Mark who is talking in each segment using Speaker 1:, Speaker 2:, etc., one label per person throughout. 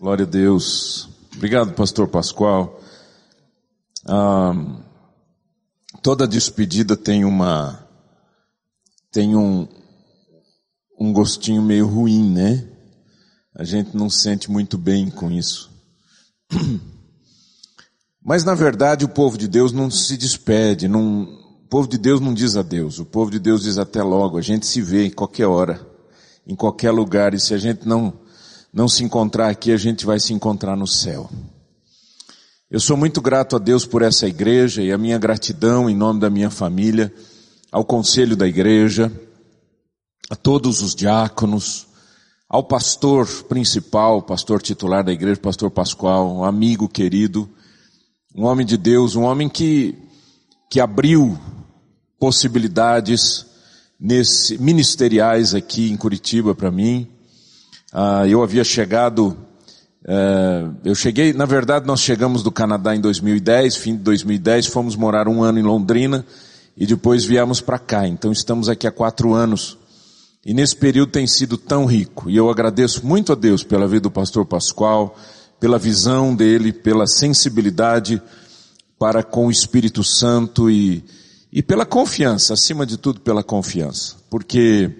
Speaker 1: Glória a Deus. Obrigado, pastor Pascoal. Ah, toda despedida tem uma, tem um, um gostinho meio ruim, né? A gente não sente muito bem com isso. Mas na verdade o povo de Deus não se despede, não, o povo de Deus não diz adeus, o povo de Deus diz até logo, a gente se vê em qualquer hora, em qualquer lugar, e se a gente não, não se encontrar aqui, a gente vai se encontrar no céu. Eu sou muito grato a Deus por essa igreja e a minha gratidão em nome da minha família, ao conselho da igreja, a todos os diáconos, ao pastor principal, pastor titular da igreja, pastor Pascoal, um amigo querido, um homem de Deus, um homem que, que abriu possibilidades nesse, ministeriais aqui em Curitiba para mim. Ah, eu havia chegado, eh, eu cheguei, na verdade nós chegamos do Canadá em 2010, fim de 2010, fomos morar um ano em Londrina e depois viemos para cá. Então estamos aqui há quatro anos. E nesse período tem sido tão rico. E eu agradeço muito a Deus pela vida do pastor Pascoal, pela visão dele, pela sensibilidade para com o Espírito Santo e, e pela confiança, acima de tudo pela confiança. Porque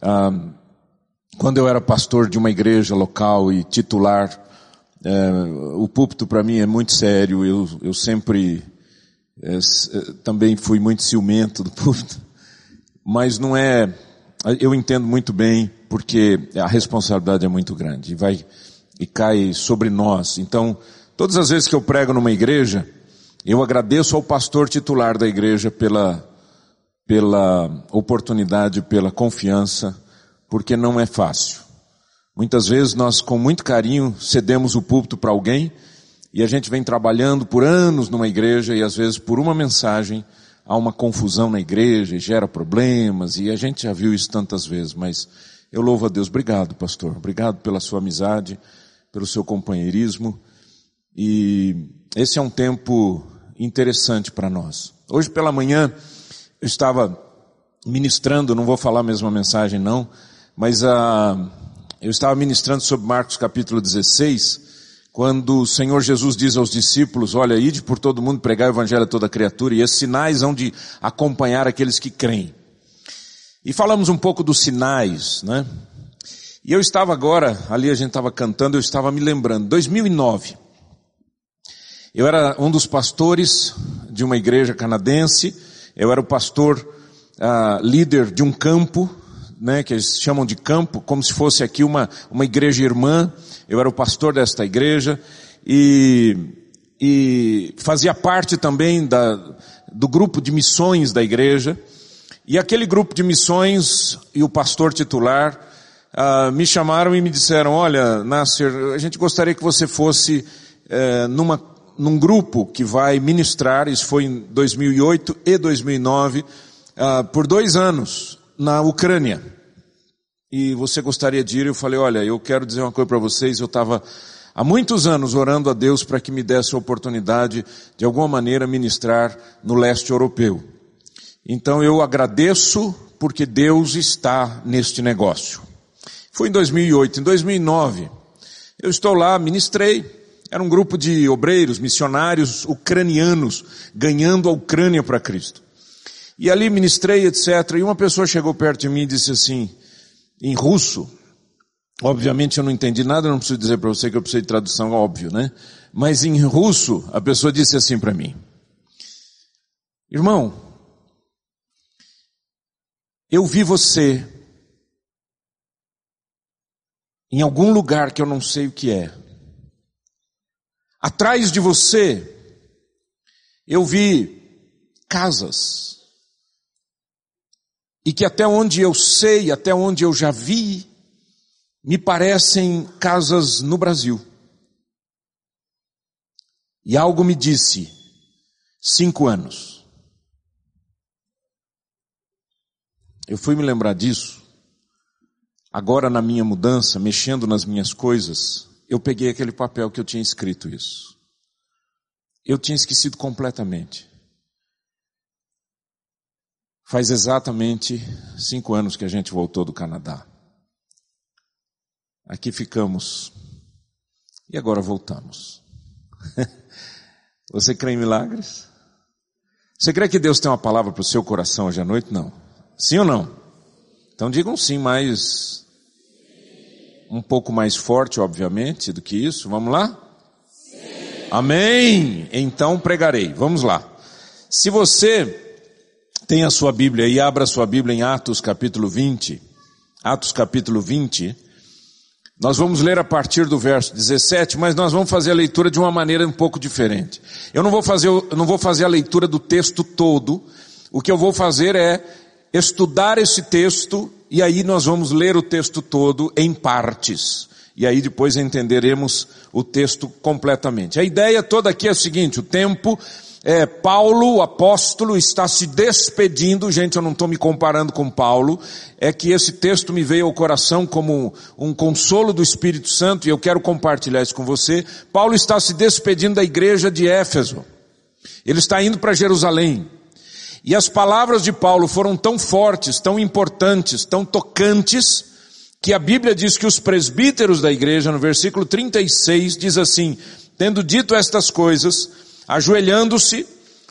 Speaker 1: ah, quando eu era pastor de uma igreja local e titular, é, o púlpito para mim é muito sério, eu, eu sempre é, também fui muito ciumento do púlpito, mas não é, eu entendo muito bem porque a responsabilidade é muito grande. E vai, e cai sobre nós. Então, todas as vezes que eu prego numa igreja, eu agradeço ao pastor titular da igreja pela, pela oportunidade, pela confiança, porque não é fácil. Muitas vezes nós, com muito carinho, cedemos o púlpito para alguém e a gente vem trabalhando por anos numa igreja e às vezes por uma mensagem há uma confusão na igreja e gera problemas e a gente já viu isso tantas vezes, mas eu louvo a Deus. Obrigado, pastor. Obrigado pela sua amizade, pelo seu companheirismo e esse é um tempo interessante para nós. Hoje pela manhã eu estava ministrando, não vou falar a mesma mensagem não, mas uh, eu estava ministrando sobre Marcos capítulo 16, quando o Senhor Jesus diz aos discípulos, olha, ide por todo mundo pregar o evangelho a toda criatura, e esses sinais hão de acompanhar aqueles que creem. E falamos um pouco dos sinais, né? E eu estava agora, ali a gente estava cantando, eu estava me lembrando, 2009. Eu era um dos pastores de uma igreja canadense, eu era o pastor uh, líder de um campo né, que eles chamam de campo, como se fosse aqui uma, uma igreja irmã. Eu era o pastor desta igreja e, e fazia parte também da, do grupo de missões da igreja. E aquele grupo de missões e o pastor titular uh, me chamaram e me disseram, olha, Nasser, a gente gostaria que você fosse uh, numa, num grupo que vai ministrar, isso foi em 2008 e 2009, uh, ah, por dois anos na Ucrânia. E você gostaria de ir? Eu falei, olha, eu quero dizer uma coisa para vocês, eu estava há muitos anos orando a Deus para que me desse a oportunidade de alguma maneira ministrar no leste europeu. Então eu agradeço porque Deus está neste negócio. Foi em 2008, em 2009, eu estou lá, ministrei, era um grupo de obreiros, missionários ucranianos, ganhando a Ucrânia para Cristo. E ali ministrei, etc. E uma pessoa chegou perto de mim e disse assim, em russo, obviamente eu não entendi nada, não preciso dizer para você que eu preciso de tradução, óbvio, né? Mas em russo, a pessoa disse assim para mim, irmão, eu vi você em algum lugar que eu não sei o que é. Atrás de você, eu vi casas e que até onde eu sei, até onde eu já vi, me parecem casas no Brasil. E algo me disse, cinco anos. Eu fui me lembrar disso, agora na minha mudança, mexendo nas minhas coisas, eu peguei aquele papel que eu tinha escrito isso. Eu tinha esquecido completamente. Faz exatamente cinco anos que a gente voltou do Canadá. Aqui ficamos E agora voltamos. Você crê em milagres? Você crê que Deus tem uma palavra para o seu coração hoje à noite? Não. Sim ou não? Então digam sim, mas um pouco mais forte, obviamente, do que isso. Vamos lá? Sim. Amém! Então pregarei. Vamos lá. Se você tem a sua Bíblia e abra sua Bíblia em Atos capítulo 20, Atos capítulo 20, nós vamos ler a partir do verso 17, mas nós vamos fazer a leitura de uma maneira um pouco diferente. Eu não vou fazer, não vou fazer a leitura do texto todo. O que eu vou fazer é estudar esse texto e aí nós vamos ler o texto todo em partes. E aí depois entenderemos o texto completamente. A ideia toda aqui é a seguinte, o tempo é, Paulo, o apóstolo, está se despedindo, gente, eu não estou me comparando com Paulo, é que esse texto me veio ao coração como um consolo do Espírito Santo e eu quero compartilhar isso com você. Paulo está se despedindo da igreja de Éfeso. Ele está indo para Jerusalém. E as palavras de Paulo foram tão fortes, tão importantes, tão tocantes, que a Bíblia diz que os presbíteros da igreja, no versículo 36, diz assim, tendo dito estas coisas, Ajoelhando-se,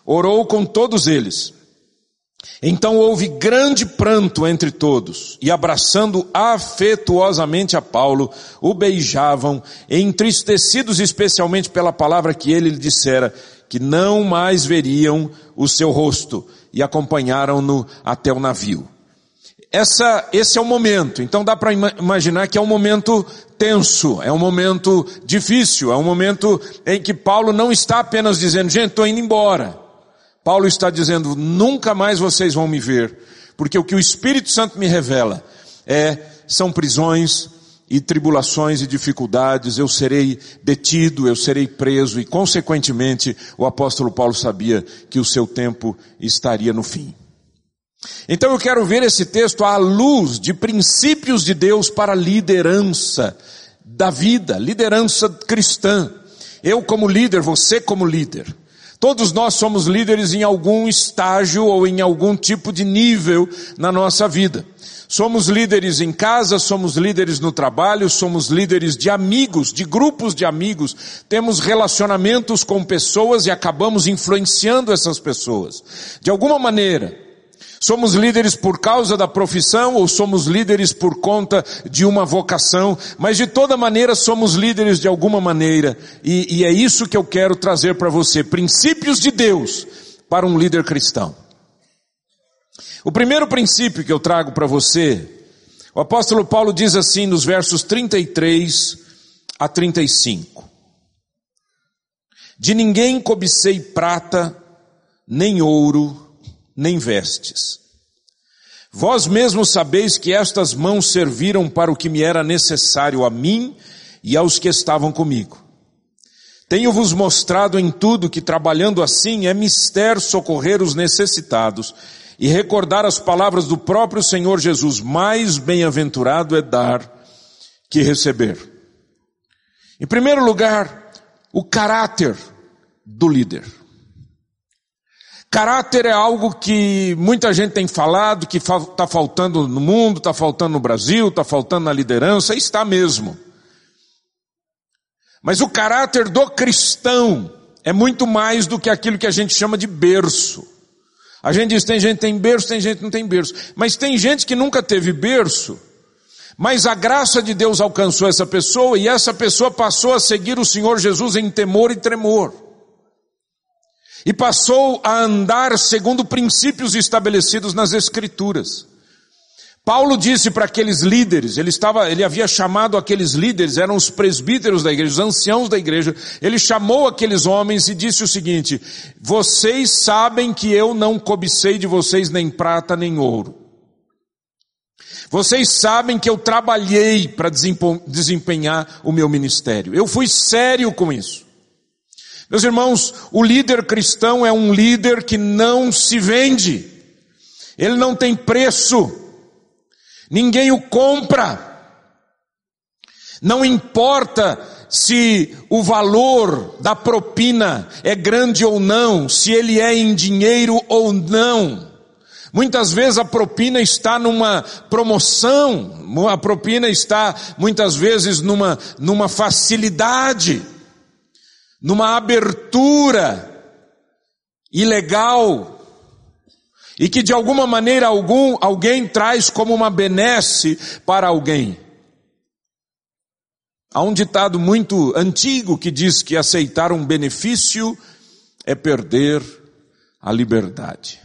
Speaker 1: orou com todos eles. Então houve grande pranto entre todos, e abraçando afetuosamente a Paulo, o beijavam, entristecidos especialmente pela palavra que ele lhe dissera, que não mais veriam o seu rosto, e acompanharam-no até o navio. Essa, esse é o momento. Então dá para imaginar que é um momento tenso, é um momento difícil, é um momento em que Paulo não está apenas dizendo, gente, estou indo embora. Paulo está dizendo, nunca mais vocês vão me ver, porque o que o Espírito Santo me revela é, são prisões e tribulações e dificuldades, eu serei detido, eu serei preso e consequentemente o apóstolo Paulo sabia que o seu tempo estaria no fim. Então eu quero ver esse texto à luz de princípios de Deus para liderança da vida, liderança cristã. Eu como líder, você como líder. Todos nós somos líderes em algum estágio ou em algum tipo de nível na nossa vida. Somos líderes em casa, somos líderes no trabalho, somos líderes de amigos, de grupos de amigos, temos relacionamentos com pessoas e acabamos influenciando essas pessoas. De alguma maneira, Somos líderes por causa da profissão ou somos líderes por conta de uma vocação, mas de toda maneira somos líderes de alguma maneira, e, e é isso que eu quero trazer para você, princípios de Deus para um líder cristão. O primeiro princípio que eu trago para você, o apóstolo Paulo diz assim nos versos 33 a 35. De ninguém cobicei prata, nem ouro, nem vestes. Vós mesmos sabeis que estas mãos serviram para o que me era necessário a mim e aos que estavam comigo. Tenho-vos mostrado em tudo que trabalhando assim é mister socorrer os necessitados e recordar as palavras do próprio Senhor Jesus, mais bem-aventurado é dar que receber. Em primeiro lugar, o caráter do líder. Caráter é algo que muita gente tem falado, que está faltando no mundo, está faltando no Brasil, está faltando na liderança, está mesmo. Mas o caráter do cristão é muito mais do que aquilo que a gente chama de berço. A gente diz, tem gente que tem berço, tem gente que não tem berço. Mas tem gente que nunca teve berço, mas a graça de Deus alcançou essa pessoa e essa pessoa passou a seguir o Senhor Jesus em temor e tremor e passou a andar segundo princípios estabelecidos nas escrituras. Paulo disse para aqueles líderes, ele estava, ele havia chamado aqueles líderes, eram os presbíteros da igreja, os anciãos da igreja, ele chamou aqueles homens e disse o seguinte, vocês sabem que eu não cobicei de vocês nem prata nem ouro. Vocês sabem que eu trabalhei para desempenhar o meu ministério. Eu fui sério com isso. Meus irmãos, o líder cristão é um líder que não se vende. Ele não tem preço. Ninguém o compra. Não importa se o valor da propina é grande ou não, se ele é em dinheiro ou não. Muitas vezes a propina está numa promoção, a propina está muitas vezes numa, numa facilidade, numa abertura ilegal, e que de alguma maneira algum, alguém traz como uma benesse para alguém. Há um ditado muito antigo que diz que aceitar um benefício é perder a liberdade.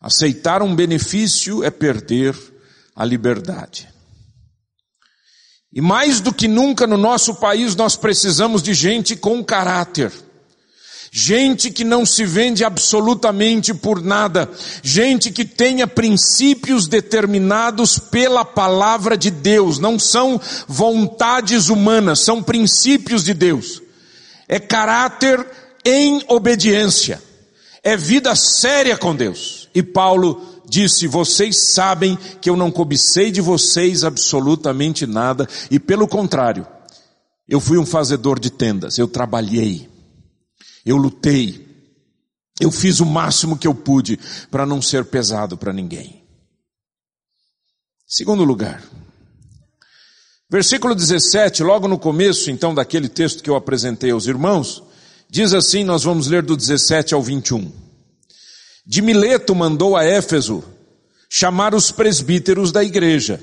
Speaker 1: Aceitar um benefício é perder a liberdade. E mais do que nunca no nosso país nós precisamos de gente com caráter. Gente que não se vende absolutamente por nada. Gente que tenha princípios determinados pela palavra de Deus. Não são vontades humanas, são princípios de Deus. É caráter em obediência. É vida séria com Deus. E Paulo disse: Vocês sabem que eu não cobicei de vocês absolutamente nada, e pelo contrário, eu fui um fazedor de tendas, eu trabalhei, eu lutei, eu fiz o máximo que eu pude para não ser pesado para ninguém. Segundo lugar, versículo 17, logo no começo então daquele texto que eu apresentei aos irmãos, diz assim: nós vamos ler do 17 ao 21. De Mileto mandou a Éfeso chamar os presbíteros da igreja.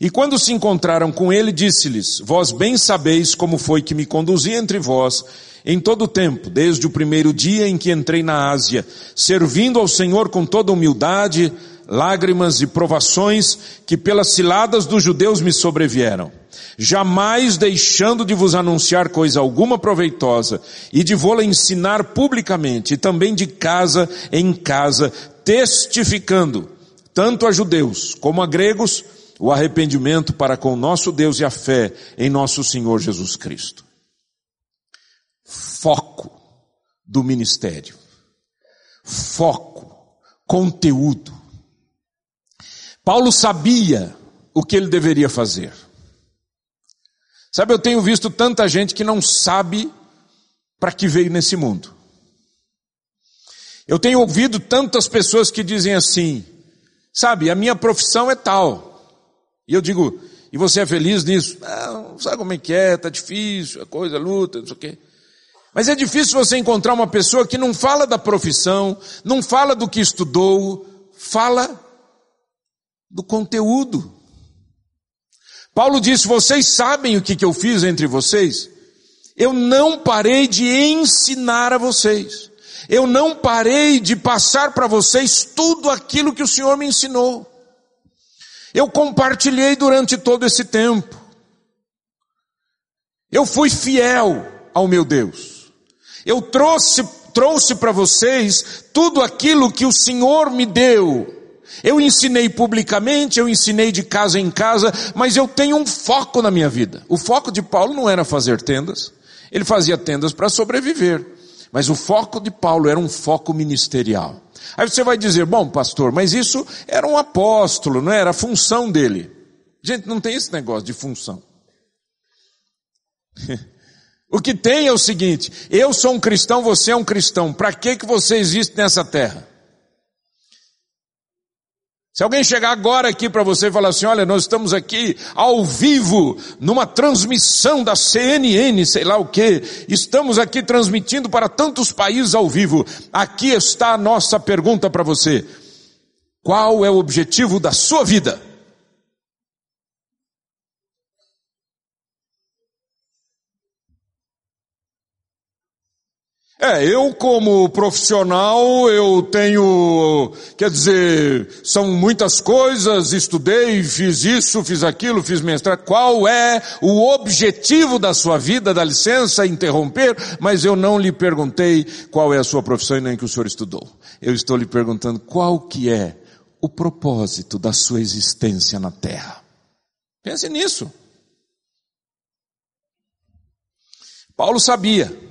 Speaker 1: E quando se encontraram com ele, disse-lhes, vós bem sabeis como foi que me conduzi entre vós em todo o tempo, desde o primeiro dia em que entrei na Ásia, servindo ao Senhor com toda humildade, lágrimas e provações que pelas ciladas dos judeus me sobrevieram jamais deixando de vos anunciar coisa alguma proveitosa e de vô-la ensinar publicamente e também de casa em casa, testificando, tanto a judeus como a gregos, o arrependimento para com nosso Deus e a fé em nosso Senhor Jesus Cristo. Foco do ministério. Foco, conteúdo. Paulo sabia o que ele deveria fazer. Sabe, eu tenho visto tanta gente que não sabe para que veio nesse mundo. Eu tenho ouvido tantas pessoas que dizem assim, sabe, a minha profissão é tal. E eu digo, e você é feliz nisso? Não, sabe como é que é, tá difícil, a coisa, a luta, não sei o quê. Mas é difícil você encontrar uma pessoa que não fala da profissão, não fala do que estudou, fala do conteúdo. Paulo disse: Vocês sabem o que, que eu fiz entre vocês? Eu não parei de ensinar a vocês. Eu não parei de passar para vocês tudo aquilo que o Senhor me ensinou. Eu compartilhei durante todo esse tempo. Eu fui fiel ao meu Deus. Eu trouxe, trouxe para vocês tudo aquilo que o Senhor me deu eu ensinei publicamente, eu ensinei de casa em casa, mas eu tenho um foco na minha vida. O foco de Paulo não era fazer tendas, ele fazia tendas para sobreviver. Mas o foco de Paulo era um foco ministerial. Aí você vai dizer, bom pastor, mas isso era um apóstolo, não era a função dele. Gente, não tem esse negócio de função. o que tem é o seguinte, eu sou um cristão, você é um cristão, para que que você existe nessa terra? Se alguém chegar agora aqui para você e falar assim, olha, nós estamos aqui ao vivo, numa transmissão da CNN, sei lá o que, estamos aqui transmitindo para tantos países ao vivo. Aqui está a nossa pergunta para você. Qual é o objetivo da sua vida? É, eu como profissional, eu tenho, quer dizer, são muitas coisas, estudei, fiz isso, fiz aquilo, fiz mestrado. Qual é o objetivo da sua vida? Dá licença interromper, mas eu não lhe perguntei qual é a sua profissão e nem que o senhor estudou. Eu estou lhe perguntando qual que é o propósito da sua existência na Terra. Pense nisso. Paulo sabia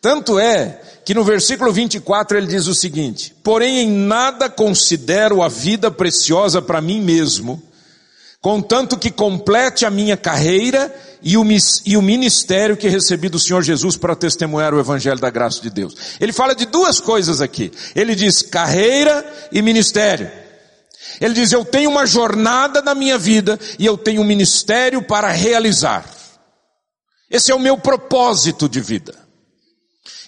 Speaker 1: tanto é que no versículo 24 ele diz o seguinte: Porém, em nada considero a vida preciosa para mim mesmo, contanto que complete a minha carreira e o, e o ministério que recebi do Senhor Jesus para testemunhar o Evangelho da graça de Deus. Ele fala de duas coisas aqui. Ele diz carreira e ministério. Ele diz, eu tenho uma jornada na minha vida e eu tenho um ministério para realizar. Esse é o meu propósito de vida.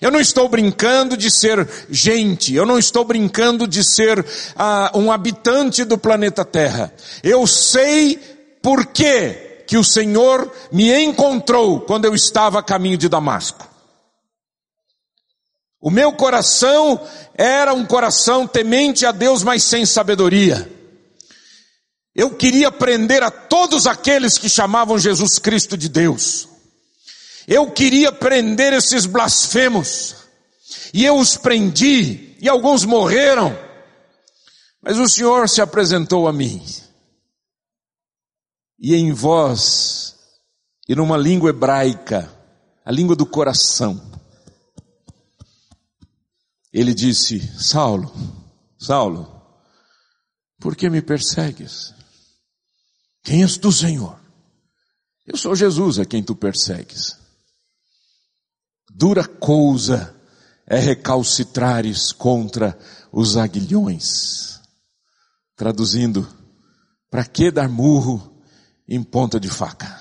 Speaker 1: Eu não estou brincando de ser gente, eu não estou brincando de ser uh, um habitante do planeta Terra. Eu sei por que que o Senhor me encontrou quando eu estava a caminho de Damasco. O meu coração era um coração temente a Deus, mas sem sabedoria. Eu queria prender a todos aqueles que chamavam Jesus Cristo de Deus. Eu queria prender esses blasfemos. E eu os prendi, e alguns morreram. Mas o Senhor se apresentou a mim. E em voz, e numa língua hebraica, a língua do coração, ele disse: Saulo, Saulo, por que me persegues? Quem és tu, Senhor? Eu sou Jesus a quem tu persegues. Dura coisa é recalcitrares contra os aguilhões. Traduzindo, para que dar murro em ponta de faca?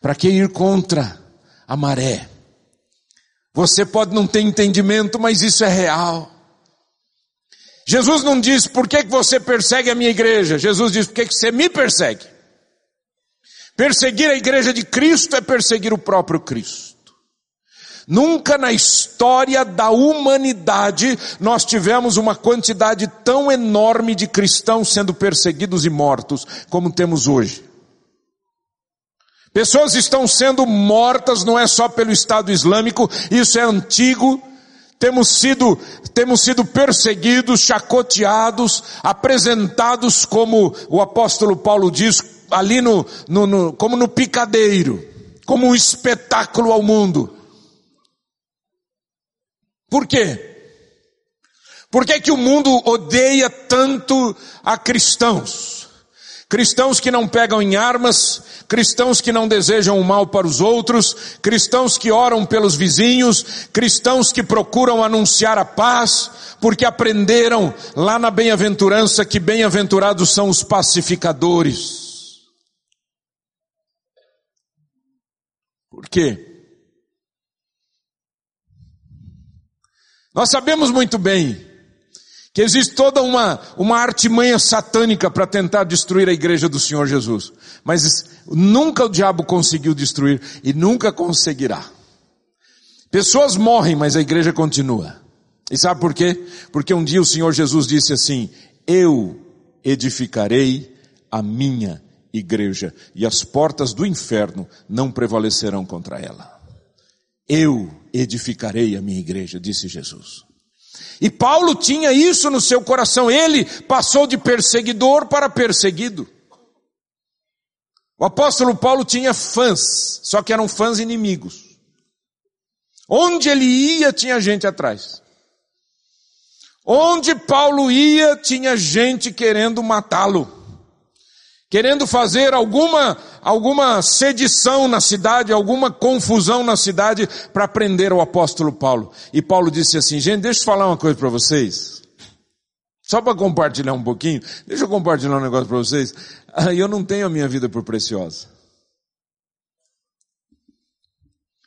Speaker 1: Para que ir contra a maré? Você pode não ter entendimento, mas isso é real. Jesus não diz, por que você persegue a minha igreja? Jesus diz, por que você me persegue? Perseguir a igreja de Cristo é perseguir o próprio Cristo. Nunca na história da humanidade nós tivemos uma quantidade tão enorme de cristãos sendo perseguidos e mortos como temos hoje. Pessoas estão sendo mortas não é só pelo Estado Islâmico, isso é antigo. Temos sido, temos sido perseguidos, chacoteados, apresentados como o apóstolo Paulo diz, ali no, no, no, como no picadeiro, como um espetáculo ao mundo. Por quê? Por que, que o mundo odeia tanto a cristãos? Cristãos que não pegam em armas, cristãos que não desejam o mal para os outros, cristãos que oram pelos vizinhos, cristãos que procuram anunciar a paz, porque aprenderam lá na bem-aventurança que bem-aventurados são os pacificadores. Por quê? Nós sabemos muito bem que existe toda uma, uma artimanha satânica para tentar destruir a igreja do Senhor Jesus. Mas nunca o diabo conseguiu destruir e nunca conseguirá. Pessoas morrem, mas a igreja continua. E sabe por quê? Porque um dia o Senhor Jesus disse assim, eu edificarei a minha igreja, e as portas do inferno não prevalecerão contra ela. Eu edificarei a minha igreja, disse Jesus. E Paulo tinha isso no seu coração, ele passou de perseguidor para perseguido. O apóstolo Paulo tinha fãs, só que eram fãs inimigos. Onde ele ia, tinha gente atrás. Onde Paulo ia, tinha gente querendo matá-lo querendo fazer alguma, alguma sedição na cidade, alguma confusão na cidade para prender o apóstolo Paulo. E Paulo disse assim, gente, deixa eu falar uma coisa para vocês. Só para compartilhar um pouquinho, deixa eu compartilhar um negócio para vocês. Ah, eu não tenho a minha vida por preciosa.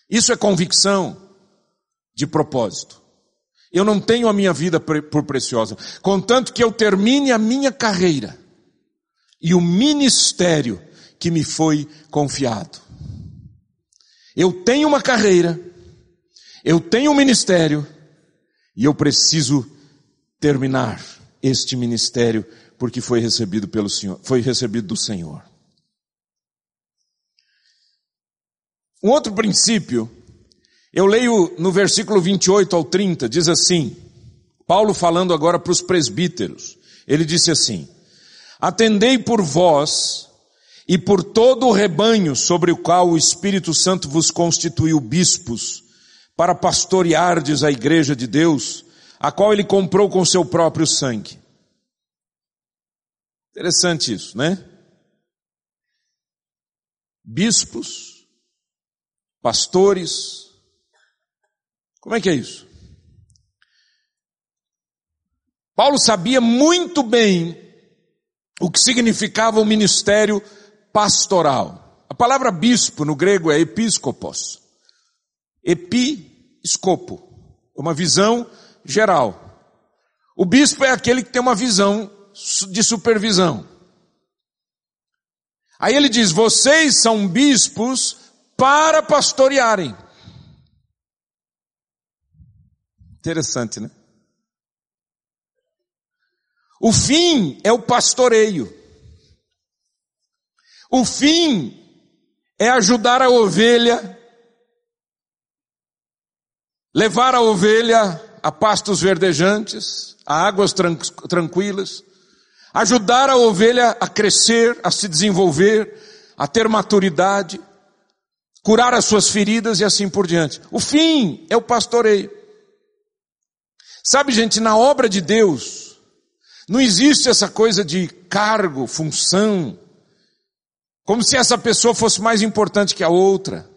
Speaker 1: Isso é convicção de propósito. Eu não tenho a minha vida por preciosa. Contanto que eu termine a minha carreira e o ministério que me foi confiado. Eu tenho uma carreira, eu tenho um ministério, e eu preciso terminar este ministério porque foi recebido pelo Senhor, foi recebido do Senhor. Um outro princípio, eu leio no versículo 28 ao 30, diz assim, Paulo falando agora para os presbíteros, ele disse assim, Atendei por vós e por todo o rebanho sobre o qual o Espírito Santo vos constituiu bispos, para pastoreardes a igreja de Deus, a qual ele comprou com seu próprio sangue. Interessante isso, né? bispos, pastores. Como é que é isso? Paulo sabia muito bem o que significava o ministério pastoral. A palavra bispo no grego é episcopos. Episcopo. Uma visão geral. O bispo é aquele que tem uma visão de supervisão. Aí ele diz: vocês são bispos para pastorearem. Interessante, né? O fim é o pastoreio. O fim é ajudar a ovelha, levar a ovelha a pastos verdejantes, a águas tranquilas, ajudar a ovelha a crescer, a se desenvolver, a ter maturidade, curar as suas feridas e assim por diante. O fim é o pastoreio. Sabe, gente, na obra de Deus, não existe essa coisa de cargo, função, como se essa pessoa fosse mais importante que a outra.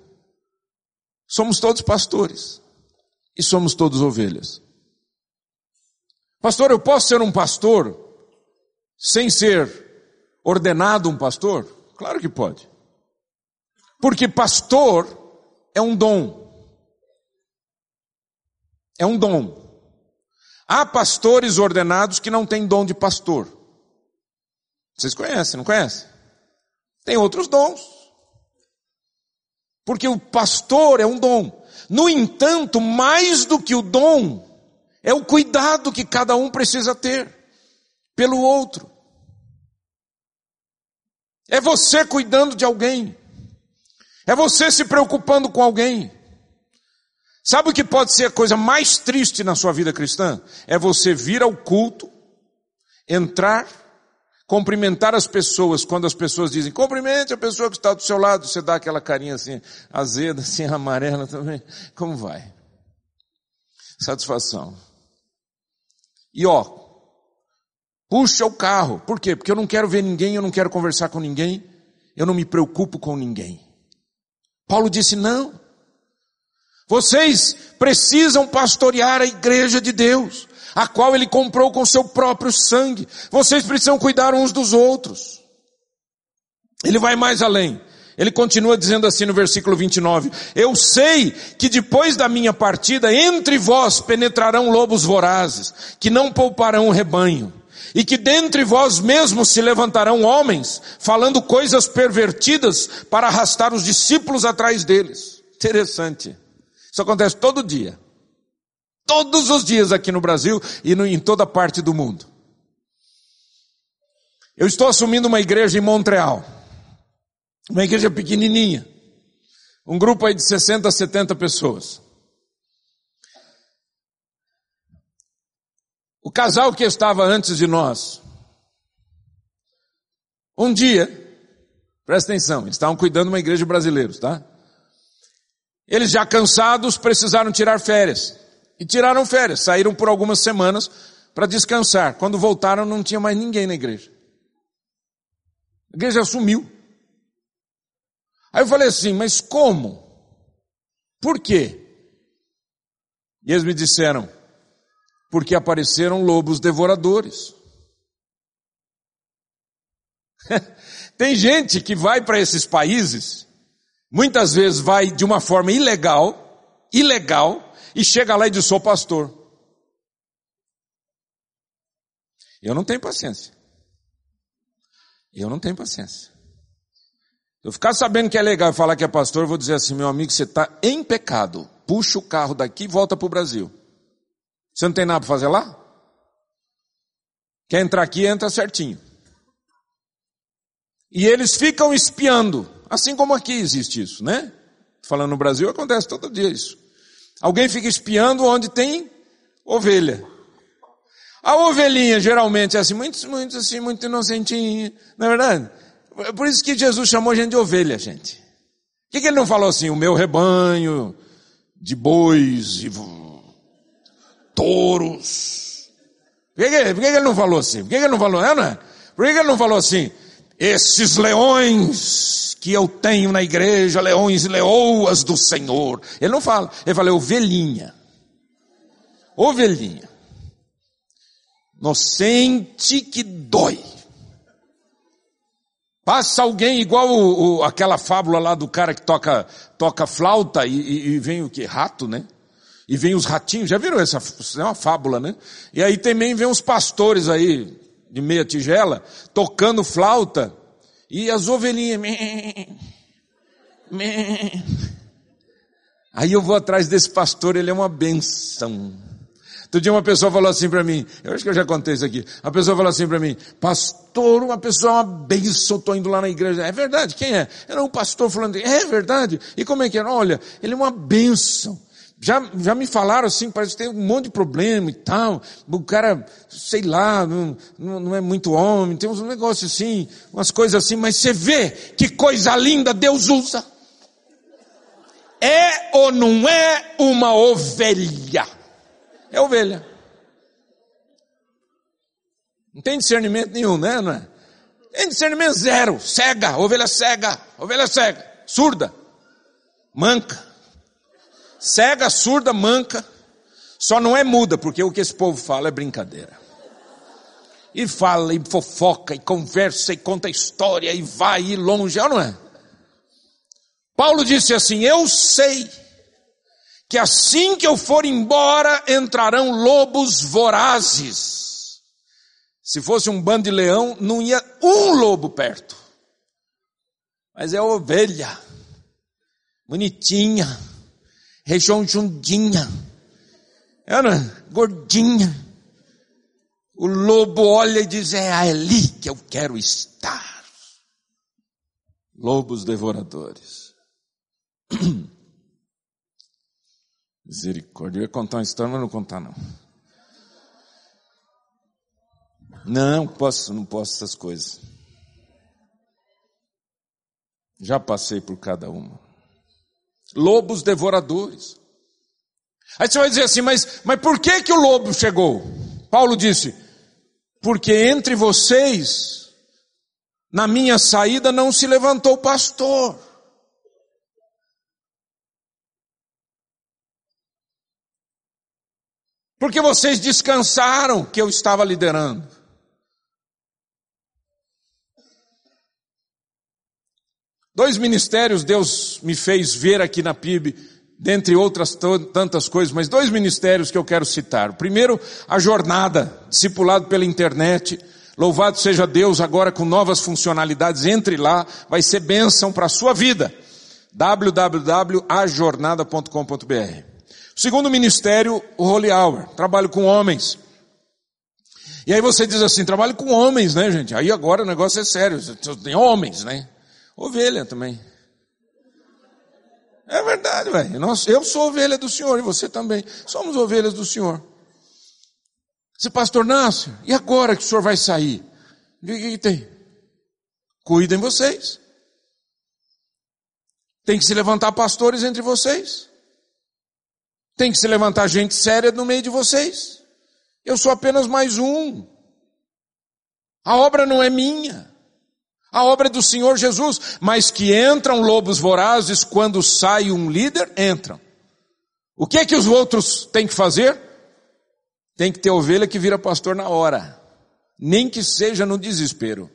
Speaker 1: Somos todos pastores e somos todos ovelhas. Pastor, eu posso ser um pastor sem ser ordenado um pastor? Claro que pode. Porque pastor é um dom. É um dom. Há pastores ordenados que não têm dom de pastor. Vocês conhecem, não conhecem? Tem outros dons. Porque o pastor é um dom. No entanto, mais do que o dom, é o cuidado que cada um precisa ter pelo outro. É você cuidando de alguém. É você se preocupando com alguém. Sabe o que pode ser a coisa mais triste na sua vida cristã? É você vir ao culto, entrar Cumprimentar as pessoas, quando as pessoas dizem, cumprimente a pessoa que está do seu lado, você dá aquela carinha assim, azeda, assim, amarela também. Como vai? Satisfação. E ó, puxa o carro. Por quê? Porque eu não quero ver ninguém, eu não quero conversar com ninguém, eu não me preocupo com ninguém. Paulo disse, não. Vocês precisam pastorear a igreja de Deus a qual ele comprou com seu próprio sangue. Vocês precisam cuidar uns dos outros. Ele vai mais além. Ele continua dizendo assim no versículo 29, eu sei que depois da minha partida, entre vós penetrarão lobos vorazes, que não pouparão o rebanho, e que dentre vós mesmos se levantarão homens, falando coisas pervertidas para arrastar os discípulos atrás deles. Interessante. Isso acontece todo dia. Todos os dias aqui no Brasil e no, em toda parte do mundo. Eu estou assumindo uma igreja em Montreal. Uma igreja pequenininha. Um grupo aí de 60 a 70 pessoas. O casal que estava antes de nós, um dia, presta atenção, estavam cuidando de uma igreja de brasileiros, tá? Eles já cansados precisaram tirar férias. E tiraram férias, saíram por algumas semanas para descansar. Quando voltaram, não tinha mais ninguém na igreja. A igreja sumiu. Aí eu falei assim, mas como? Por quê? E eles me disseram, porque apareceram lobos devoradores. Tem gente que vai para esses países, muitas vezes vai de uma forma ilegal, ilegal, e chega lá e diz, sou pastor. Eu não tenho paciência. Eu não tenho paciência. Eu ficar sabendo que é legal falar que é pastor, eu vou dizer assim, meu amigo, você está em pecado. Puxa o carro daqui e volta para o Brasil. Você não tem nada para fazer lá? Quer entrar aqui, entra certinho. E eles ficam espiando, assim como aqui existe isso, né? Falando no Brasil, acontece todo dia isso. Alguém fica espiando onde tem ovelha. A ovelhinha geralmente é assim, muito, muito assim, muito inocentinha, não é verdade? Por isso que Jesus chamou a gente de ovelha, gente. Por que, que ele não falou assim, o meu rebanho de bois e touros? Por que, que, por que, que ele não falou assim? Por que, que ele não falou, é, não é? Por que, que ele não falou assim, esses leões que eu tenho na igreja, leões e leoas do Senhor. Ele não fala, ele fala, ovelhinha. Ovelhinha. Inocente que dói. Passa alguém igual o, o, aquela fábula lá do cara que toca, toca flauta e, e, e vem o que? Rato, né? E vem os ratinhos, já viram essa? É uma fábula, né? E aí também vem uns pastores aí, de meia tigela, tocando flauta, e as ovelhinhas. Aí eu vou atrás desse pastor, ele é uma benção. Outro dia uma pessoa falou assim para mim, eu acho que eu já contei isso aqui. A pessoa falou assim para mim, pastor, uma pessoa é uma benção, estou indo lá na igreja. É verdade, quem é? Era um pastor falando, é verdade. E como é que era? Olha, ele é uma benção. Já, já me falaram assim, parece que tem um monte de problema e tal. O cara, sei lá, não, não é muito homem, tem uns negócios assim, umas coisas assim, mas você vê que coisa linda Deus usa. É ou não é uma ovelha? é ovelha. Não tem discernimento nenhum, né? Não é? Tem discernimento zero, cega, ovelha cega, ovelha cega, surda, manca. Cega, surda, manca, só não é muda, porque o que esse povo fala é brincadeira. E fala, e fofoca, e conversa, e conta história, e vai, e longe, é ou não é? Paulo disse assim, eu sei que assim que eu for embora entrarão lobos vorazes. Se fosse um bando de leão, não ia um lobo perto. Mas é ovelha, bonitinha, rechonchundinha, é, gordinha. O lobo olha e diz: É ali que eu quero estar. Lobos devoradores. Misericórdia. Eu ia contar uma história, mas não contar não. Não posso, não posso essas coisas. Já passei por cada uma. Lobos devoradores. Aí você vai dizer assim, mas, mas por que que o lobo chegou? Paulo disse, porque entre vocês, na minha saída não se levantou pastor. Porque vocês descansaram que eu estava liderando. Dois ministérios Deus me fez ver aqui na PIB, dentre outras tantas coisas, mas dois ministérios que eu quero citar. O primeiro, a jornada, discipulado pela internet. Louvado seja Deus agora com novas funcionalidades. Entre lá, vai ser bênção para a sua vida. www.ajornada.com.br segundo ministério, o Holy Hour, trabalho com homens. E aí você diz assim, trabalho com homens, né, gente? Aí agora o negócio é sério, tem homens, né? Ovelha também. É verdade, velho. Eu sou ovelha do Senhor e você também. Somos ovelhas do Senhor. Se pastor Nácio, e agora que o senhor vai sair? O que, tem? Cuidem vocês. Tem que se levantar pastores entre vocês. Tem que se levantar gente séria no meio de vocês. Eu sou apenas mais um. A obra não é minha. A obra é do Senhor Jesus. Mas que entram lobos vorazes quando sai um líder, entram. O que é que os outros têm que fazer? Tem que ter ovelha que vira pastor na hora. Nem que seja no desespero.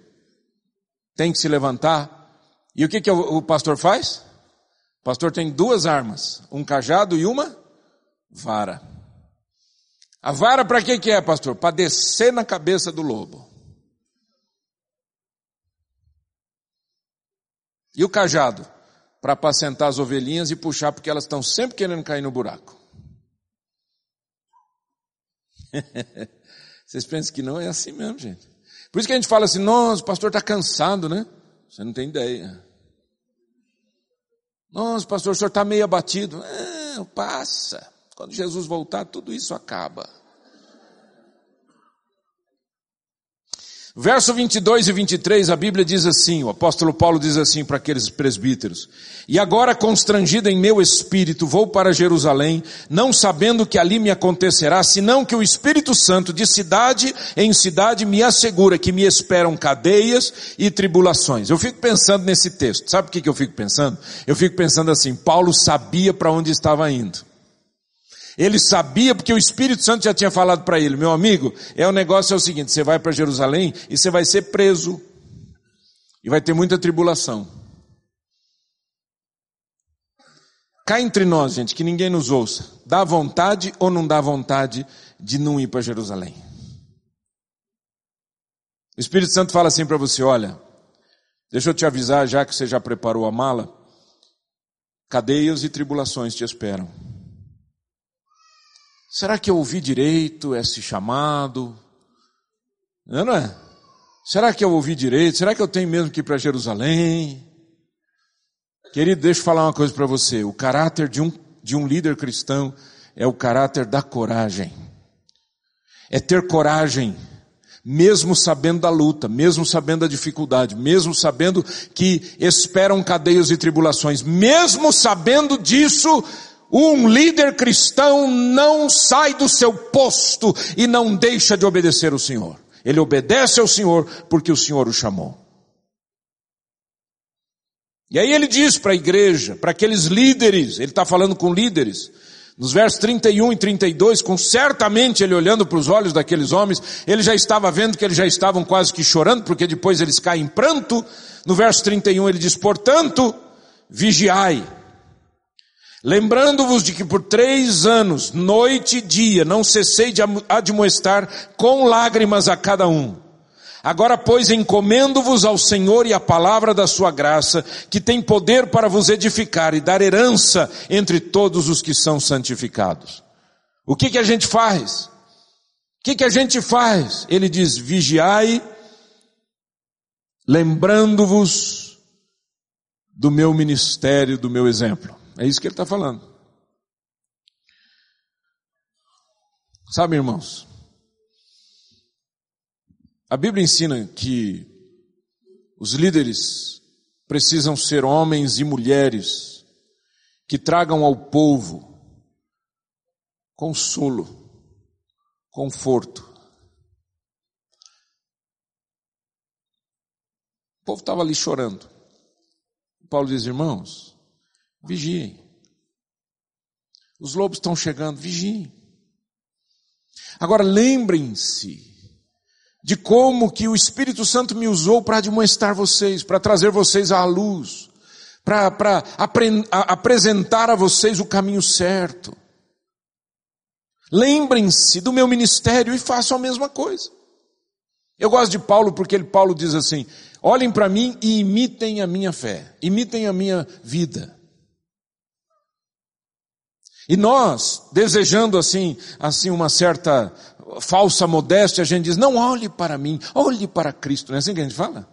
Speaker 1: Tem que se levantar. E o que, que o pastor faz? O pastor tem duas armas, um cajado e uma Vara. A vara para que que é, pastor? Para descer na cabeça do lobo. E o cajado? Para apacentar as ovelhinhas e puxar, porque elas estão sempre querendo cair no buraco. Vocês pensam que não é assim mesmo, gente. Por isso que a gente fala assim, nossa, o pastor está cansado, né? Você não tem ideia. Nossa, pastor, o senhor está meio abatido. É, passa. Quando Jesus voltar, tudo isso acaba. Verso 22 e 23, a Bíblia diz assim, o apóstolo Paulo diz assim para aqueles presbíteros: E agora, constrangido em meu espírito, vou para Jerusalém, não sabendo que ali me acontecerá, senão que o Espírito Santo, de cidade em cidade, me assegura que me esperam cadeias e tribulações. Eu fico pensando nesse texto, sabe o que eu fico pensando? Eu fico pensando assim: Paulo sabia para onde estava indo. Ele sabia porque o Espírito Santo já tinha falado para ele, meu amigo, é o negócio é o seguinte, você vai para Jerusalém e você vai ser preso. E vai ter muita tribulação. Cá entre nós, gente, que ninguém nos ouça. Dá vontade ou não dá vontade de não ir para Jerusalém? O Espírito Santo fala assim para você, olha, deixa eu te avisar, já que você já preparou a mala, cadeias e tribulações te esperam. Será que eu ouvi direito esse chamado? Não, não é? Será que eu ouvi direito? Será que eu tenho mesmo que ir para Jerusalém? Querido, deixa eu falar uma coisa para você. O caráter de um, de um líder cristão é o caráter da coragem. É ter coragem, mesmo sabendo da luta, mesmo sabendo da dificuldade, mesmo sabendo que esperam cadeias e tribulações, mesmo sabendo disso, um líder cristão não sai do seu posto e não deixa de obedecer o Senhor. Ele obedece ao Senhor porque o Senhor o chamou. E aí ele diz para a igreja, para aqueles líderes, ele está falando com líderes, nos versos 31 e 32, com certamente ele olhando para os olhos daqueles homens, ele já estava vendo que eles já estavam quase que chorando, porque depois eles caem em pranto. No verso 31 ele diz, portanto, vigiai, Lembrando-vos de que por três anos, noite e dia, não cessei de admoestar com lágrimas a cada um. Agora, pois, encomendo-vos ao Senhor e à palavra da sua graça, que tem poder para vos edificar e dar herança entre todos os que são santificados. O que que a gente faz? O que que a gente faz? Ele diz, vigiai, lembrando-vos do meu ministério, do meu exemplo. É isso que ele está falando. Sabe, irmãos, a Bíblia ensina que os líderes precisam ser homens e mulheres que tragam ao povo consolo, conforto. O povo estava ali chorando. Paulo diz, irmãos, Vigiem. Os lobos estão chegando, vigiem. Agora lembrem-se de como que o Espírito Santo me usou para demonstrar vocês, para trazer vocês à luz, para apresentar a vocês o caminho certo. Lembrem-se do meu ministério e façam a mesma coisa. Eu gosto de Paulo porque ele, Paulo diz assim: olhem para mim e imitem a minha fé, imitem a minha vida. E nós, desejando assim, assim uma certa falsa modéstia, a gente diz, não olhe para mim, olhe para Cristo. Não é assim que a gente fala?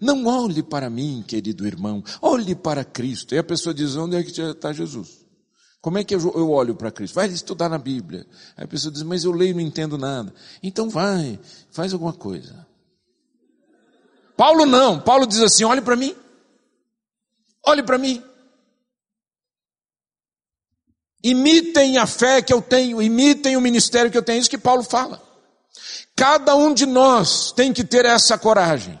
Speaker 1: Não olhe para mim, querido irmão, olhe para Cristo. E a pessoa diz, onde é que está Jesus? Como é que eu, olho para Cristo? Vai estudar na Bíblia. Aí a pessoa diz, mas eu leio e não entendo nada. Então vai, faz alguma coisa. Paulo não, Paulo diz assim, olhe para mim. Olhe para mim. Imitem a fé que eu tenho, imitem o ministério que eu tenho, é isso que Paulo fala. Cada um de nós tem que ter essa coragem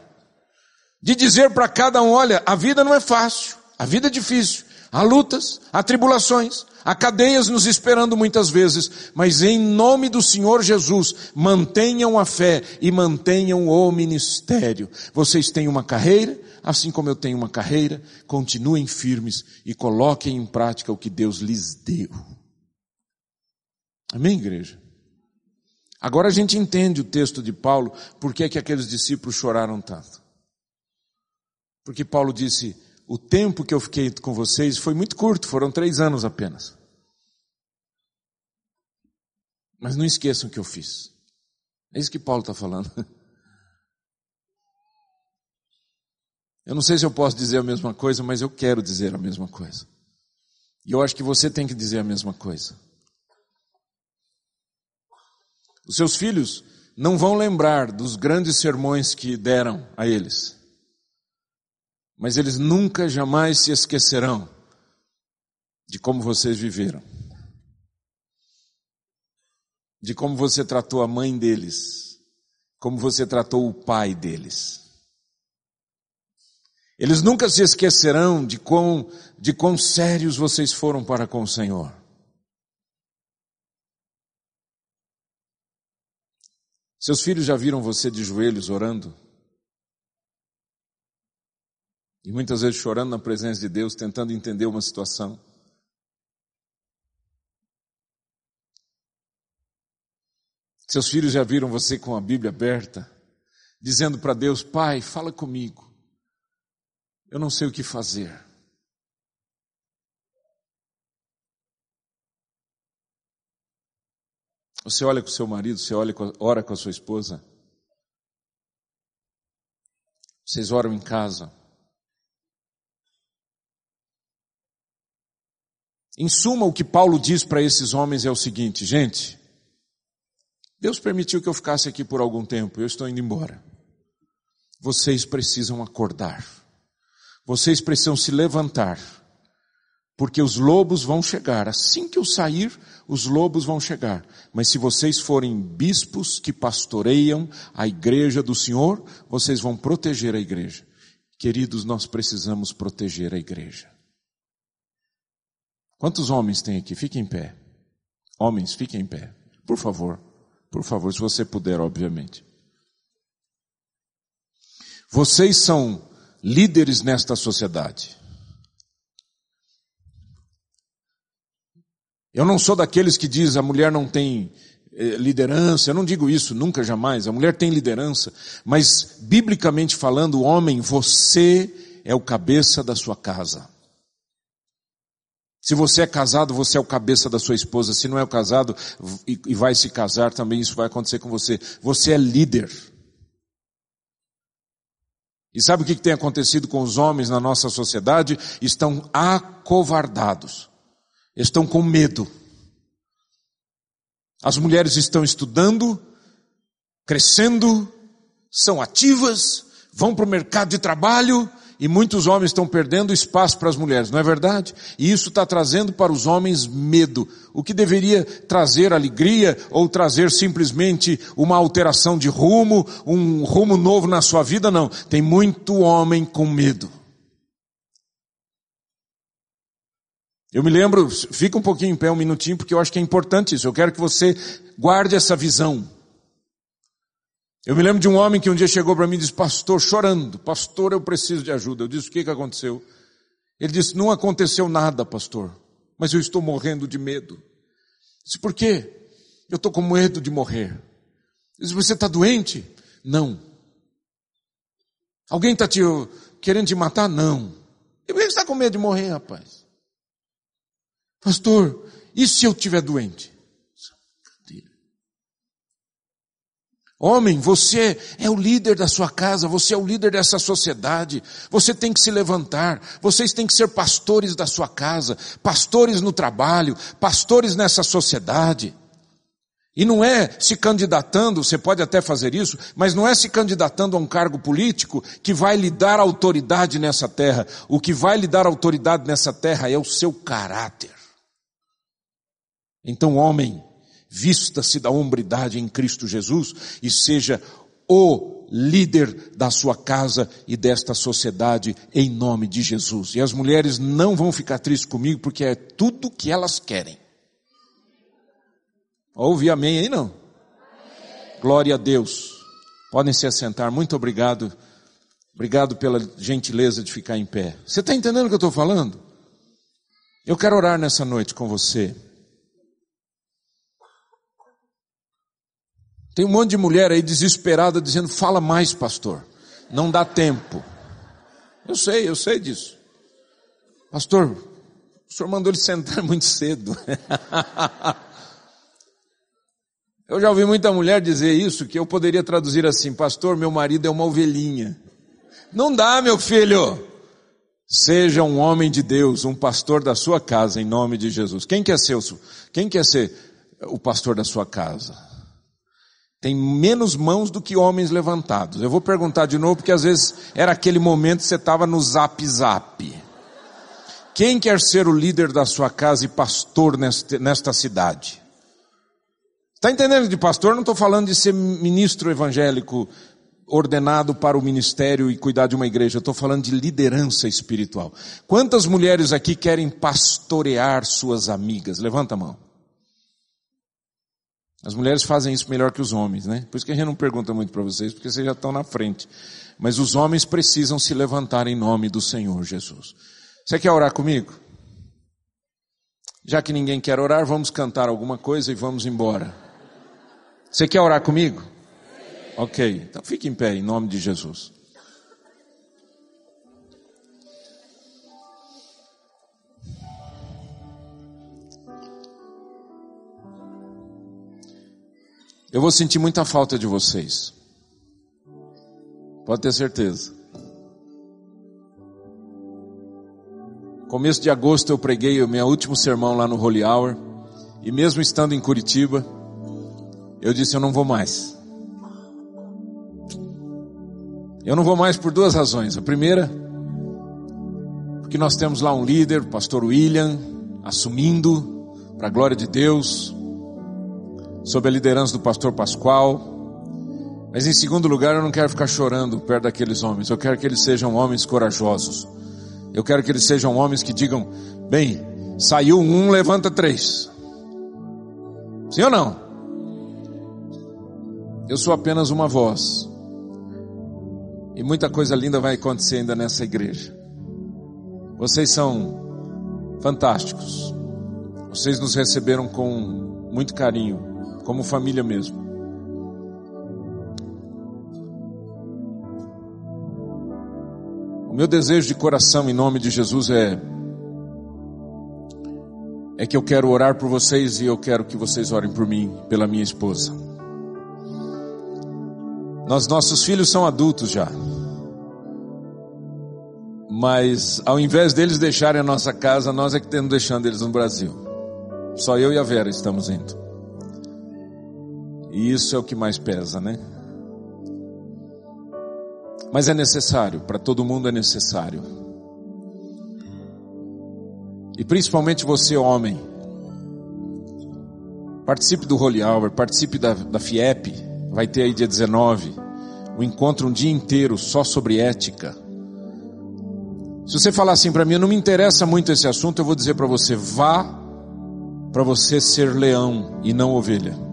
Speaker 1: de dizer para cada um: olha, a vida não é fácil, a vida é difícil, há lutas, há tribulações, há cadeias nos esperando muitas vezes, mas em nome do Senhor Jesus, mantenham a fé e mantenham o ministério. Vocês têm uma carreira, assim como eu tenho uma carreira, continuem firmes e coloquem em prática o que Deus lhes deu. Amém, igreja? Agora a gente entende o texto de Paulo, por é que aqueles discípulos choraram tanto. Porque Paulo disse, o tempo que eu fiquei com vocês foi muito curto, foram três anos apenas. Mas não esqueçam o que eu fiz. É isso que Paulo está falando. Eu não sei se eu posso dizer a mesma coisa, mas eu quero dizer a mesma coisa. E eu acho que você tem que dizer a mesma coisa. Os seus filhos não vão lembrar dos grandes sermões que deram a eles, mas eles nunca jamais se esquecerão de como vocês viveram, de como você tratou a mãe deles, como você tratou o pai deles. Eles nunca se esquecerão de quão, de quão sérios vocês foram para com o Senhor. Seus filhos já viram você de joelhos orando? E muitas vezes chorando na presença de Deus, tentando entender uma situação. Seus filhos já viram você com a Bíblia aberta, dizendo para Deus: Pai, fala comigo. Eu não sei o que fazer. Você olha com seu marido, você olha, ora com a sua esposa. Vocês oram em casa. Em suma, o que Paulo diz para esses homens é o seguinte, gente, Deus permitiu que eu ficasse aqui por algum tempo, eu estou indo embora. Vocês precisam acordar. Vocês precisam se levantar. Porque os lobos vão chegar. Assim que eu sair, os lobos vão chegar. Mas se vocês forem bispos que pastoreiam a igreja do Senhor, vocês vão proteger a igreja. Queridos, nós precisamos proteger a igreja. Quantos homens tem aqui? Fiquem em pé. Homens, fiquem em pé. Por favor. Por favor, se você puder, obviamente. Vocês são líderes nesta sociedade. Eu não sou daqueles que diz a mulher não tem eh, liderança, eu não digo isso nunca jamais, a mulher tem liderança, mas biblicamente falando, homem, você é o cabeça da sua casa. Se você é casado, você é o cabeça da sua esposa. Se não é casado e vai se casar, também isso vai acontecer com você. Você é líder. E sabe o que tem acontecido com os homens na nossa sociedade? Estão acovardados. Estão com medo. As mulheres estão estudando, crescendo, são ativas, vão para o mercado de trabalho, e muitos homens estão perdendo espaço para as mulheres, não é verdade? E isso está trazendo para os homens medo, o que deveria trazer alegria ou trazer simplesmente uma alteração de rumo, um rumo novo na sua vida, não. Tem muito homem com medo. Eu me lembro, fica um pouquinho em pé um minutinho, porque eu acho que é importante isso. Eu quero que você guarde essa visão. Eu me lembro de um homem que um dia chegou para mim e disse, pastor, chorando, pastor, eu preciso de ajuda. Eu disse, o que, que aconteceu? Ele disse, não aconteceu nada, pastor, mas eu estou morrendo de medo. Eu disse, por quê? Eu estou com medo de morrer. Ele disse, você está doente? Não. Alguém está te querendo te matar? Não. E por que você está com medo de morrer, rapaz? Pastor, e se eu estiver doente? Homem, você é o líder da sua casa, você é o líder dessa sociedade, você tem que se levantar, vocês têm que ser pastores da sua casa, pastores no trabalho, pastores nessa sociedade. E não é se candidatando, você pode até fazer isso, mas não é se candidatando a um cargo político que vai lhe dar autoridade nessa terra. O que vai lhe dar autoridade nessa terra é o seu caráter. Então, homem, vista-se da hombridade em Cristo Jesus e seja o líder da sua casa e desta sociedade em nome de Jesus. E as mulheres não vão ficar tristes comigo porque é tudo que elas querem. Ouve amém aí não? Glória a Deus. Podem se assentar. Muito obrigado. Obrigado pela gentileza de ficar em pé. Você está entendendo o que eu estou falando? Eu quero orar nessa noite com você. Tem um monte de mulher aí desesperada dizendo: fala mais, pastor. Não dá tempo. Eu sei, eu sei disso. Pastor, o senhor mandou ele sentar muito cedo. eu já ouvi muita mulher dizer isso, que eu poderia traduzir assim: Pastor, meu marido é uma ovelhinha. Não dá, meu filho. Seja um homem de Deus, um pastor da sua casa, em nome de Jesus. Quem quer ser, quem quer ser o pastor da sua casa? Tem menos mãos do que homens levantados. Eu vou perguntar de novo, porque às vezes era aquele momento que você estava no zap zap. Quem quer ser o líder da sua casa e pastor nesta, nesta cidade? Está entendendo de pastor? Não estou falando de ser ministro evangélico ordenado para o ministério e cuidar de uma igreja. Estou falando de liderança espiritual. Quantas mulheres aqui querem pastorear suas amigas? Levanta a mão. As mulheres fazem isso melhor que os homens, né? Por isso que a gente não pergunta muito para vocês, porque vocês já estão na frente. Mas os homens precisam se levantar em nome do Senhor Jesus. Você quer orar comigo? Já que ninguém quer orar, vamos cantar alguma coisa e vamos embora. Você quer orar comigo? Ok, então fique em pé em nome de Jesus. Eu vou sentir muita falta de vocês. Pode ter certeza. Começo de agosto eu preguei o meu último sermão lá no Holy Hour. E mesmo estando em Curitiba, eu disse eu não vou mais. Eu não vou mais por duas razões. A primeira, porque nós temos lá um líder, o pastor William, assumindo, para a glória de Deus, sob a liderança do pastor Pascoal. Mas em segundo lugar, eu não quero ficar chorando perto daqueles homens. Eu quero que eles sejam homens corajosos. Eu quero que eles sejam homens que digam: bem, saiu um, levanta três. Sim ou não? Eu sou apenas uma voz. E muita coisa linda vai acontecer ainda nessa igreja. Vocês são fantásticos. Vocês nos receberam com muito carinho como família mesmo. O meu desejo de coração em nome de Jesus é é que eu quero orar por vocês e eu quero que vocês orem por mim, pela minha esposa. Nós nossos filhos são adultos já. Mas ao invés deles deixarem a nossa casa, nós é que estamos deixando eles no Brasil. Só eu e a Vera estamos indo. E isso é o que mais pesa, né? Mas é necessário, para todo mundo é necessário. E principalmente você, homem. Participe do Holy Hour, participe da, da FIEP, vai ter aí dia 19, um encontro um dia inteiro só sobre ética. Se você falar assim para mim, não me interessa muito esse assunto, eu vou dizer para você, vá para você ser leão e não ovelha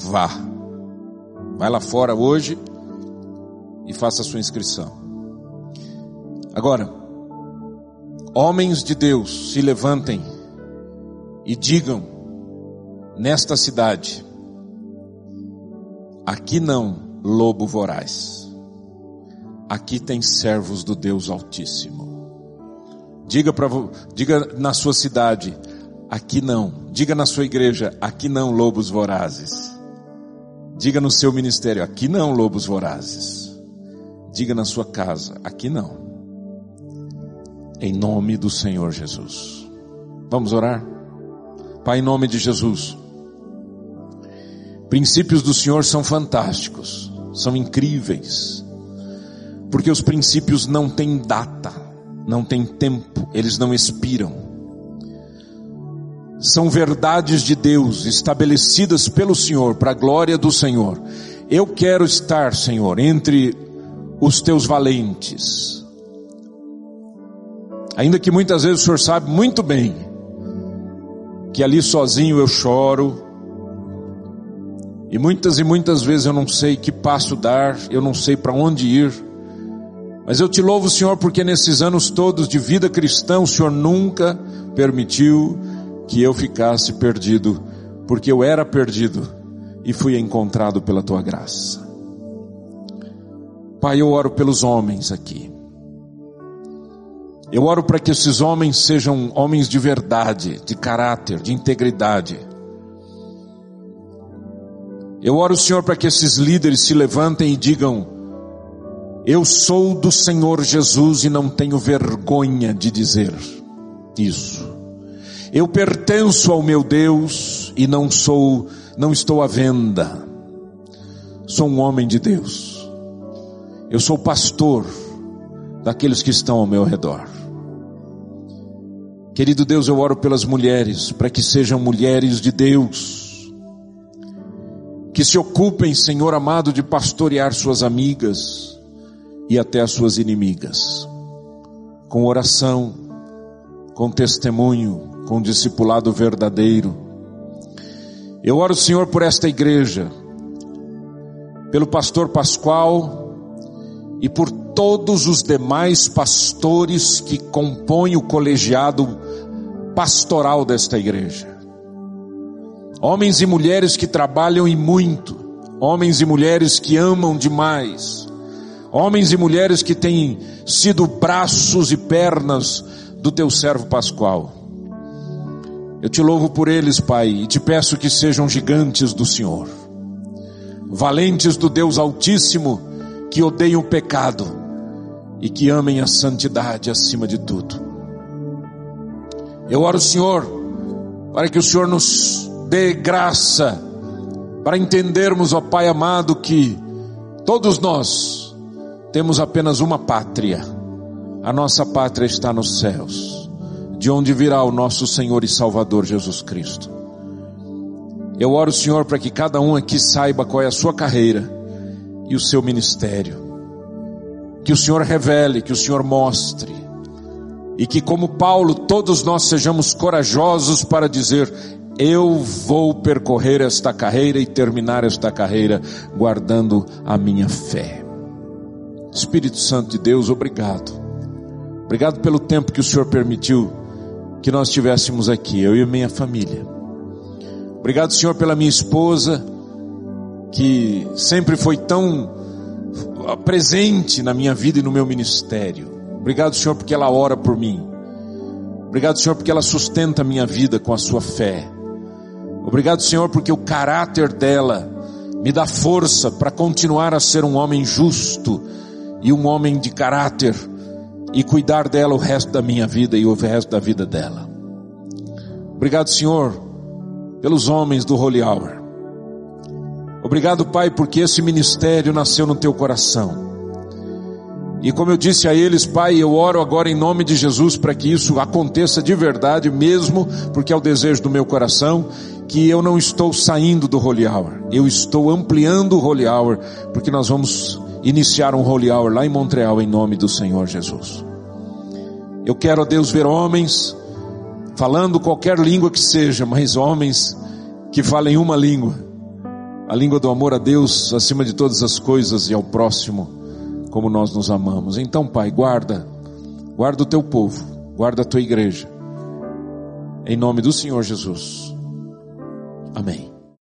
Speaker 1: vá. Vai lá fora hoje e faça a sua inscrição. Agora, homens de Deus, se levantem e digam nesta cidade: aqui não, lobo voraz. Aqui tem servos do Deus Altíssimo. Diga para diga na sua cidade, aqui não. Diga na sua igreja, aqui não lobos vorazes. Diga no seu ministério: aqui não, lobos vorazes. Diga na sua casa: aqui não. Em nome do Senhor Jesus. Vamos orar? Pai, em nome de Jesus. Princípios do Senhor são fantásticos, são incríveis, porque os princípios não têm data, não têm tempo, eles não expiram são verdades de Deus estabelecidas pelo Senhor, para a glória do Senhor. Eu quero estar, Senhor, entre os teus valentes. Ainda que muitas vezes o Senhor sabe muito bem que ali sozinho eu choro, e muitas e muitas vezes eu não sei que passo dar, eu não sei para onde ir, mas eu te louvo, Senhor, porque nesses anos todos de vida cristã, o Senhor nunca permitiu que eu ficasse perdido, porque eu era perdido e fui encontrado pela tua graça. Pai, eu oro pelos homens aqui. Eu oro para que esses homens sejam homens de verdade, de caráter, de integridade. Eu oro, Senhor, para que esses líderes se levantem e digam: Eu sou do Senhor Jesus e não tenho vergonha de dizer isso. Eu pertenço ao meu Deus e não sou não estou à venda. Sou um homem de Deus. Eu sou pastor daqueles que estão ao meu redor. Querido Deus, eu oro pelas mulheres, para que sejam mulheres de Deus, que se ocupem, Senhor amado, de pastorear suas amigas e até as suas inimigas, com oração, com testemunho, com discipulado verdadeiro. Eu oro, Senhor, por esta igreja, pelo pastor Pascoal e por todos os demais pastores que compõem o colegiado pastoral desta igreja. Homens e mulheres que trabalham e muito, homens e mulheres que amam demais, homens e mulheres que têm sido braços e pernas do teu servo Pascoal. Eu te louvo por eles, Pai, e te peço que sejam gigantes do Senhor, valentes do Deus Altíssimo, que odeiam o pecado e que amem a santidade acima de tudo. Eu oro, Senhor, para que o Senhor nos dê graça para entendermos, ó Pai amado, que todos nós temos apenas uma pátria. A nossa pátria está nos céus, de onde virá o nosso Senhor e Salvador Jesus Cristo. Eu oro, Senhor, para que cada um aqui saiba qual é a sua carreira e o seu ministério que o Senhor revele, que o Senhor mostre, e que, como Paulo, todos nós sejamos corajosos para dizer: Eu vou percorrer esta carreira e terminar esta carreira guardando a minha fé. Espírito Santo de Deus, obrigado. Obrigado pelo tempo que o Senhor permitiu que nós estivéssemos aqui, eu e minha família. Obrigado, Senhor, pela minha esposa, que sempre foi tão presente na minha vida e no meu ministério. Obrigado, Senhor, porque ela ora por mim. Obrigado, Senhor, porque ela sustenta a minha vida com a sua fé. Obrigado, Senhor, porque o caráter dela me dá força para continuar a ser um homem justo e um homem de caráter e cuidar dela o resto da minha vida e o resto da vida dela. Obrigado, Senhor, pelos homens do Holy Hour. Obrigado, Pai, porque esse ministério nasceu no teu coração. E como eu disse a eles, Pai, eu oro agora em nome de Jesus para que isso aconteça de verdade mesmo, porque é o desejo do meu coração, que eu não estou saindo do Holy Hour, eu estou ampliando o Holy Hour, porque nós vamos iniciar um Holy Hour lá em Montreal em nome do Senhor Jesus. Eu quero, a Deus, ver homens falando qualquer língua que seja, mas homens que falem uma língua a língua do amor a Deus acima de todas as coisas e ao próximo, como nós nos amamos. Então, Pai, guarda, guarda o teu povo, guarda a tua igreja. Em nome do Senhor Jesus. Amém.